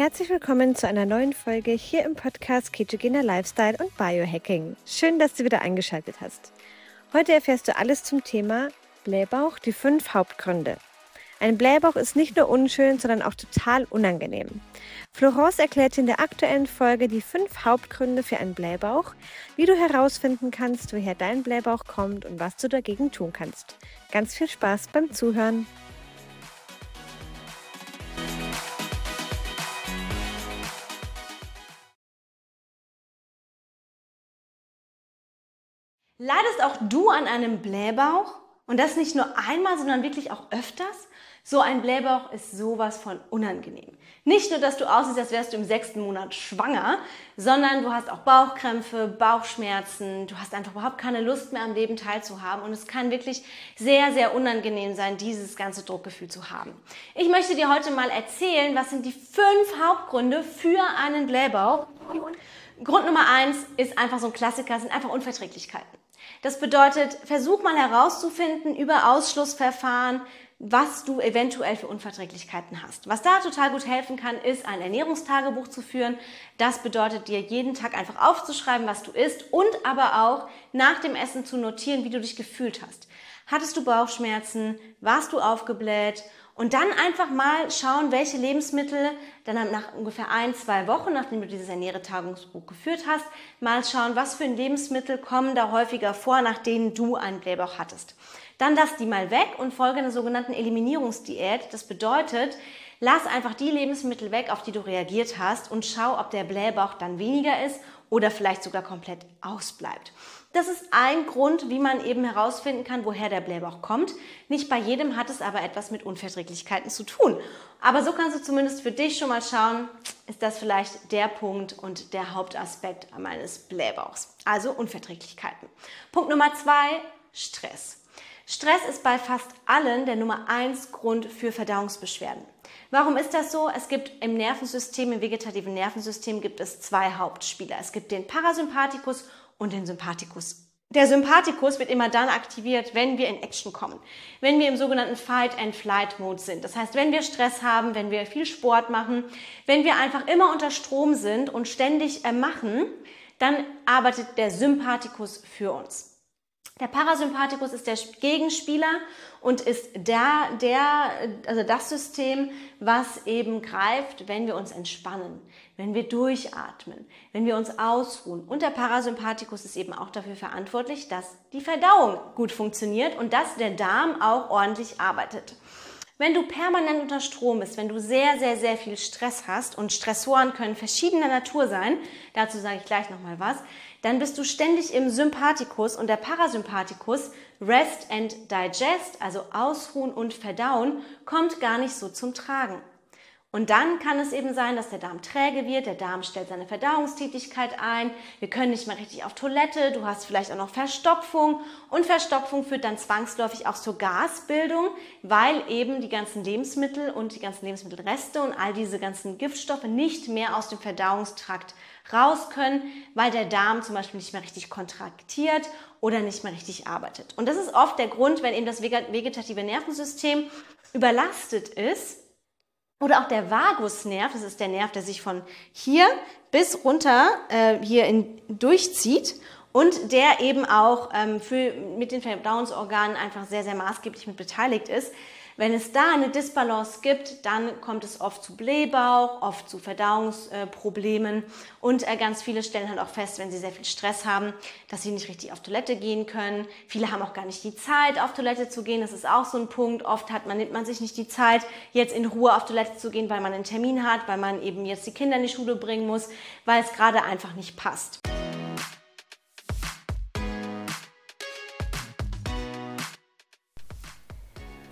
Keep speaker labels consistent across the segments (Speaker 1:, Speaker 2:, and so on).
Speaker 1: Herzlich willkommen zu einer neuen Folge hier im Podcast Ketogener Lifestyle und Biohacking. Schön, dass du wieder eingeschaltet hast. Heute erfährst du alles zum Thema Blähbauch, die fünf Hauptgründe. Ein Blähbauch ist nicht nur unschön, sondern auch total unangenehm. Florence erklärt in der aktuellen Folge die fünf Hauptgründe für einen Blähbauch, wie du herausfinden kannst, woher dein Blähbauch kommt und was du dagegen tun kannst. Ganz viel Spaß beim Zuhören.
Speaker 2: Leidest auch du an einem Blähbauch? Und das nicht nur einmal, sondern wirklich auch öfters? So ein Blähbauch ist sowas von unangenehm. Nicht nur, dass du aussiehst, als wärst du im sechsten Monat schwanger, sondern du hast auch Bauchkrämpfe, Bauchschmerzen, du hast einfach überhaupt keine Lust mehr am Leben teilzuhaben und es kann wirklich sehr, sehr unangenehm sein, dieses ganze Druckgefühl zu haben. Ich möchte dir heute mal erzählen, was sind die fünf Hauptgründe für einen Blähbauch. Grund Nummer eins ist einfach so ein Klassiker, sind einfach Unverträglichkeiten. Das bedeutet, versuch mal herauszufinden über Ausschlussverfahren, was du eventuell für Unverträglichkeiten hast. Was da total gut helfen kann, ist ein Ernährungstagebuch zu führen. Das bedeutet dir jeden Tag einfach aufzuschreiben, was du isst und aber auch nach dem Essen zu notieren, wie du dich gefühlt hast. Hattest du Bauchschmerzen? Warst du aufgebläht? Und dann einfach mal schauen, welche Lebensmittel, dann nach ungefähr ein, zwei Wochen, nachdem du dieses Ernähretagungsbuch geführt hast, mal schauen, was für Lebensmittel kommen da häufiger vor, nach denen du einen Blähbauch hattest. Dann lass die mal weg und folge einer sogenannten Eliminierungsdiät. Das bedeutet, lass einfach die Lebensmittel weg, auf die du reagiert hast und schau, ob der Blähbauch dann weniger ist oder vielleicht sogar komplett ausbleibt. Das ist ein Grund, wie man eben herausfinden kann, woher der Blähbauch kommt. Nicht bei jedem hat es aber etwas mit Unverträglichkeiten zu tun. Aber so kannst du zumindest für dich schon mal schauen, ist das vielleicht der Punkt und der Hauptaspekt meines Blähbauchs. Also Unverträglichkeiten. Punkt Nummer zwei, Stress. Stress ist bei fast allen der Nummer eins Grund für Verdauungsbeschwerden. Warum ist das so? Es gibt im Nervensystem, im vegetativen Nervensystem gibt es zwei Hauptspieler. Es gibt den Parasympathikus und den Sympathikus. Der Sympathikus wird immer dann aktiviert, wenn wir in Action kommen, wenn wir im sogenannten Fight-and-Flight-Mode sind. Das heißt, wenn wir Stress haben, wenn wir viel Sport machen, wenn wir einfach immer unter Strom sind und ständig äh, machen, dann arbeitet der Sympathikus für uns. Der Parasympathikus ist der Gegenspieler und ist der, der, also das System, was eben greift, wenn wir uns entspannen, wenn wir durchatmen, wenn wir uns ausruhen. Und der Parasympathikus ist eben auch dafür verantwortlich, dass die Verdauung gut funktioniert und dass der Darm auch ordentlich arbeitet. Wenn du permanent unter Strom bist, wenn du sehr, sehr, sehr viel Stress hast und Stressoren können verschiedener Natur sein, dazu sage ich gleich nochmal was, dann bist du ständig im Sympathikus und der Parasympathikus, Rest and Digest, also Ausruhen und Verdauen, kommt gar nicht so zum Tragen. Und dann kann es eben sein, dass der Darm träge wird, der Darm stellt seine Verdauungstätigkeit ein, wir können nicht mehr richtig auf Toilette, du hast vielleicht auch noch Verstopfung und Verstopfung führt dann zwangsläufig auch zur Gasbildung, weil eben die ganzen Lebensmittel und die ganzen Lebensmittelreste und all diese ganzen Giftstoffe nicht mehr aus dem Verdauungstrakt raus können, weil der Darm zum Beispiel nicht mehr richtig kontraktiert oder nicht mehr richtig arbeitet. Und das ist oft der Grund, wenn eben das vegetative Nervensystem überlastet ist oder auch der Vagusnerv, das ist der Nerv, der sich von hier bis runter äh, hier in, durchzieht und der eben auch ähm, für, mit den Verdauungsorganen einfach sehr, sehr maßgeblich mit beteiligt ist. Wenn es da eine Disbalance gibt, dann kommt es oft zu Blähbauch, oft zu Verdauungsproblemen und äh, ganz viele stellen halt auch fest, wenn sie sehr viel Stress haben, dass sie nicht richtig auf Toilette gehen können. Viele haben auch gar nicht die Zeit, auf Toilette zu gehen. Das ist auch so ein Punkt. Oft hat man, nimmt man sich nicht die Zeit, jetzt in Ruhe auf Toilette zu gehen, weil man einen Termin hat, weil man eben jetzt die Kinder in die Schule bringen muss, weil es gerade einfach nicht passt.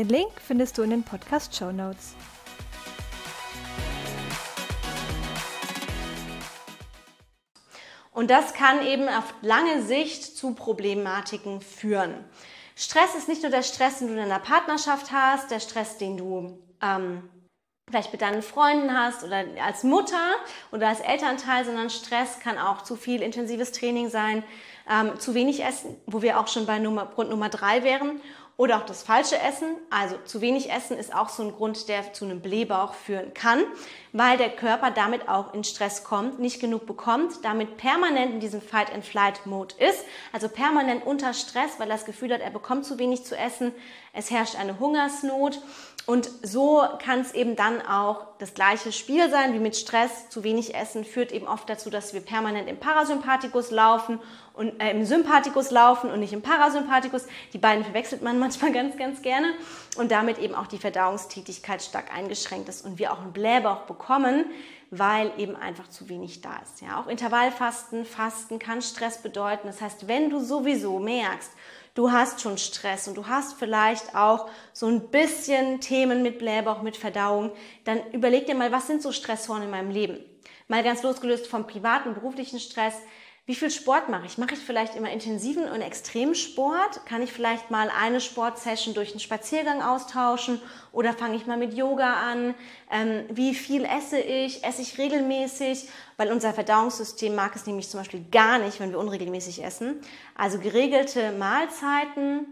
Speaker 1: Den Link findest du in den Podcast Show Notes.
Speaker 2: Und das kann eben auf lange Sicht zu Problematiken führen. Stress ist nicht nur der Stress, den du in deiner Partnerschaft hast, der Stress, den du ähm, vielleicht mit deinen Freunden hast oder als Mutter oder als Elternteil, sondern Stress kann auch zu viel intensives Training sein, ähm, zu wenig Essen, wo wir auch schon bei Nummer, Grund Nummer drei wären oder auch das falsche Essen. Also zu wenig Essen ist auch so ein Grund, der zu einem Blähbauch führen kann, weil der Körper damit auch in Stress kommt, nicht genug bekommt, damit permanent in diesem Fight-and-Flight-Mode ist, also permanent unter Stress, weil er das Gefühl hat, er bekommt zu wenig zu essen, es herrscht eine Hungersnot und so kann es eben dann auch das gleiche Spiel sein wie mit Stress. Zu wenig Essen führt eben oft dazu, dass wir permanent im Parasympathikus laufen und äh, im Sympathikus laufen und nicht im Parasympathikus. Die beiden verwechselt man manchmal ganz, ganz gerne und damit eben auch die Verdauungstätigkeit stark eingeschränkt ist und wir auch einen Blähbauch bekommen, weil eben einfach zu wenig da ist. Ja, auch Intervallfasten, Fasten kann Stress bedeuten. Das heißt, wenn du sowieso merkst, du hast schon Stress und du hast vielleicht auch so ein bisschen Themen mit Blähbauch, mit Verdauung, dann überleg dir mal, was sind so Stressoren in meinem Leben? Mal ganz losgelöst vom privaten, beruflichen Stress. Wie viel Sport mache ich? Mache ich vielleicht immer intensiven und extremen Sport? Kann ich vielleicht mal eine Sportsession durch einen Spaziergang austauschen? Oder fange ich mal mit Yoga an? Ähm, wie viel esse ich? Esse ich regelmäßig? Weil unser Verdauungssystem mag es nämlich zum Beispiel gar nicht, wenn wir unregelmäßig essen. Also geregelte Mahlzeiten,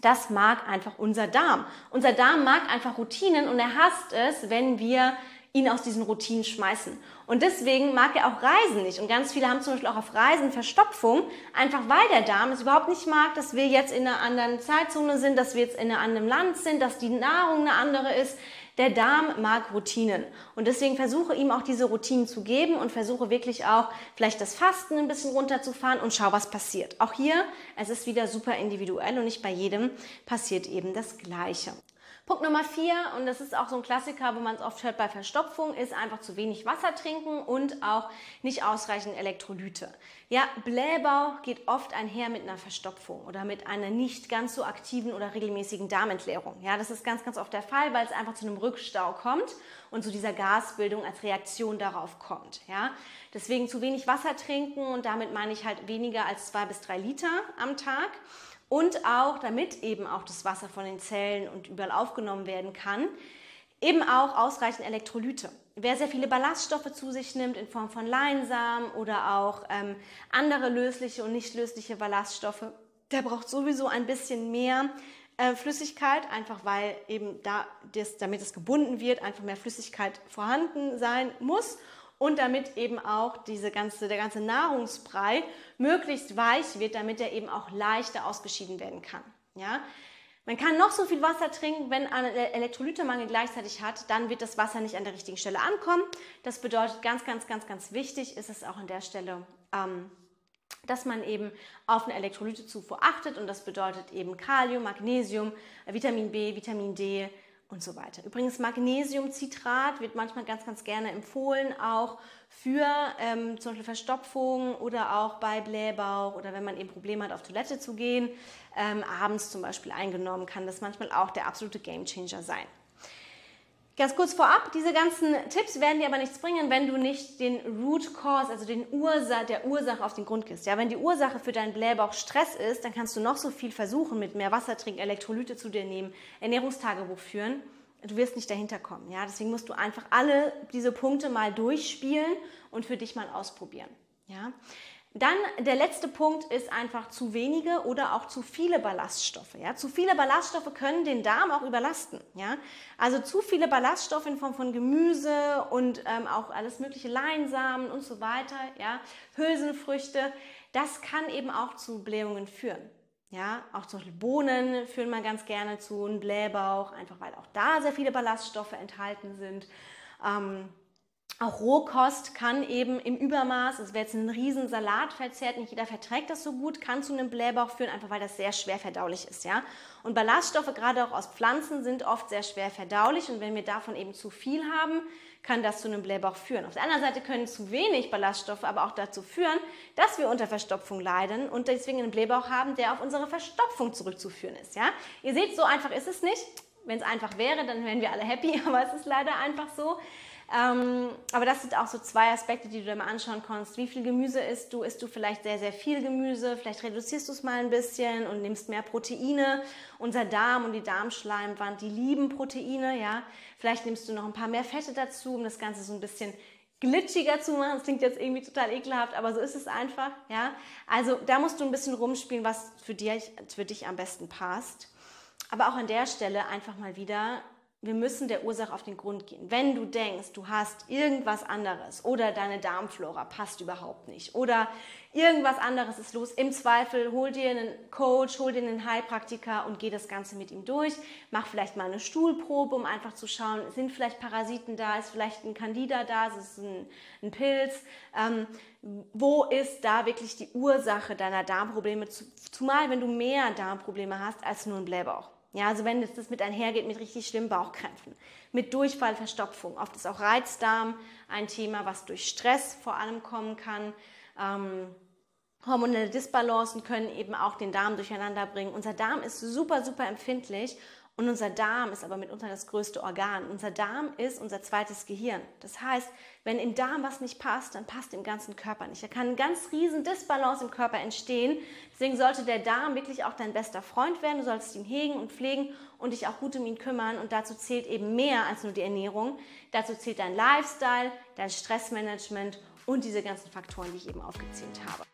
Speaker 2: das mag einfach unser Darm. Unser Darm mag einfach Routinen und er hasst es, wenn wir ihn aus diesen Routinen schmeißen. Und deswegen mag er auch Reisen nicht. Und ganz viele haben zum Beispiel auch auf Reisen Verstopfung, einfach weil der Darm es überhaupt nicht mag, dass wir jetzt in einer anderen Zeitzone sind, dass wir jetzt in einem anderen Land sind, dass die Nahrung eine andere ist. Der Darm mag Routinen. Und deswegen versuche ihm auch diese Routinen zu geben und versuche wirklich auch vielleicht das Fasten ein bisschen runterzufahren und schau, was passiert. Auch hier, es ist wieder super individuell und nicht bei jedem passiert eben das Gleiche. Punkt Nummer vier, und das ist auch so ein Klassiker, wo man es oft hört bei Verstopfung, ist einfach zu wenig Wasser trinken und auch nicht ausreichend Elektrolyte. Ja, Blähbauch geht oft einher mit einer Verstopfung oder mit einer nicht ganz so aktiven oder regelmäßigen Darmentleerung. Ja, das ist ganz, ganz oft der Fall, weil es einfach zu einem Rückstau kommt und zu dieser Gasbildung als Reaktion darauf kommt. Ja, deswegen zu wenig Wasser trinken und damit meine ich halt weniger als zwei bis drei Liter am Tag und auch, damit eben auch das Wasser von den Zellen und überall aufgenommen werden kann, eben auch ausreichend Elektrolyte. Wer sehr viele Ballaststoffe zu sich nimmt in Form von Leinsamen oder auch ähm, andere lösliche und nicht lösliche Ballaststoffe, der braucht sowieso ein bisschen mehr äh, Flüssigkeit, einfach weil eben da, das, damit es gebunden wird, einfach mehr Flüssigkeit vorhanden sein muss und damit eben auch diese ganze, der ganze Nahrungsbrei möglichst weich wird, damit er eben auch leichter ausgeschieden werden kann. Ja? Man kann noch so viel Wasser trinken, wenn man Elektrolytemangel gleichzeitig hat, dann wird das Wasser nicht an der richtigen Stelle ankommen. Das bedeutet ganz, ganz, ganz, ganz wichtig ist es auch an der Stelle, ähm, dass man eben auf eine Elektrolytezufuhr achtet und das bedeutet eben Kalium, Magnesium, Vitamin B, Vitamin D, und so weiter. Übrigens Magnesiumcitrat wird manchmal ganz, ganz gerne empfohlen, auch für ähm, zum Beispiel Verstopfung oder auch bei Blähbauch oder wenn man eben Probleme hat, auf Toilette zu gehen, ähm, abends zum Beispiel eingenommen, kann das manchmal auch der absolute Gamechanger sein. Ganz kurz vorab, diese ganzen Tipps werden dir aber nichts bringen, wenn du nicht den Root Cause, also den Ursa der Ursache auf den Grund gehst. Ja, wenn die Ursache für deinen Blähbauch Stress ist, dann kannst du noch so viel versuchen, mit mehr Wasser trinken, Elektrolyte zu dir nehmen, Ernährungstagebuch führen. Du wirst nicht dahinter kommen. Ja, deswegen musst du einfach alle diese Punkte mal durchspielen und für dich mal ausprobieren. Ja. Dann der letzte Punkt ist einfach zu wenige oder auch zu viele Ballaststoffe. Ja? Zu viele Ballaststoffe können den Darm auch überlasten. Ja? Also zu viele Ballaststoffe in Form von Gemüse und ähm, auch alles mögliche Leinsamen und so weiter, ja? Hülsenfrüchte, das kann eben auch zu Blähungen führen. Ja, auch zum Beispiel Bohnen führen man ganz gerne zu einem Blähbauch, einfach weil auch da sehr viele Ballaststoffe enthalten sind. Ähm, auch Rohkost kann eben im Übermaß, also wer jetzt einen riesen Salat verzehrt, nicht jeder verträgt das so gut, kann zu einem Blähbauch führen, einfach weil das sehr schwer verdaulich ist. Ja? Und Ballaststoffe, gerade auch aus Pflanzen, sind oft sehr schwer verdaulich und wenn wir davon eben zu viel haben, kann das zu einem Blähbauch führen. Auf der anderen Seite können zu wenig Ballaststoffe aber auch dazu führen, dass wir unter Verstopfung leiden und deswegen einen Blähbauch haben, der auf unsere Verstopfung zurückzuführen ist. Ja? Ihr seht, so einfach ist es nicht. Wenn es einfach wäre, dann wären wir alle happy, aber es ist leider einfach so. Ähm, aber das sind auch so zwei Aspekte, die du dir mal anschauen kannst. Wie viel Gemüse isst du? Isst du vielleicht sehr, sehr viel Gemüse? Vielleicht reduzierst du es mal ein bisschen und nimmst mehr Proteine. Unser Darm und die Darmschleimwand, die lieben Proteine, ja. Vielleicht nimmst du noch ein paar mehr Fette dazu, um das Ganze so ein bisschen glitschiger zu machen. Das klingt jetzt irgendwie total ekelhaft, aber so ist es einfach, ja. Also da musst du ein bisschen rumspielen, was für dich, für dich am besten passt. Aber auch an der Stelle einfach mal wieder wir müssen der Ursache auf den Grund gehen. Wenn du denkst, du hast irgendwas anderes oder deine Darmflora passt überhaupt nicht oder irgendwas anderes ist los, im Zweifel hol dir einen Coach, hol dir einen Heilpraktiker und geh das Ganze mit ihm durch. Mach vielleicht mal eine Stuhlprobe, um einfach zu schauen, sind vielleicht Parasiten da, ist vielleicht ein Candida da, ist es ein, ein Pilz. Ähm, wo ist da wirklich die Ursache deiner Darmprobleme, zumal wenn du mehr Darmprobleme hast als nur ein Blähbauch. Ja, also wenn das mit einhergeht mit richtig schlimmen Bauchkrämpfen, mit Durchfall, Verstopfung. Oft ist auch Reizdarm ein Thema, was durch Stress vor allem kommen kann. Ähm, hormonelle Disbalancen können eben auch den Darm durcheinander bringen. Unser Darm ist super, super empfindlich und unser Darm ist aber mitunter das größte Organ. Unser Darm ist unser zweites Gehirn. Das heißt, wenn im Darm was nicht passt, dann passt im ganzen Körper nicht. Da kann ein ganz riesen Disbalance im Körper entstehen. Deswegen sollte der Darm wirklich auch dein bester Freund werden. Du solltest ihn hegen und pflegen und dich auch gut um ihn kümmern. Und dazu zählt eben mehr als nur die Ernährung. Dazu zählt dein Lifestyle, dein Stressmanagement und diese ganzen Faktoren, die ich eben aufgezählt habe.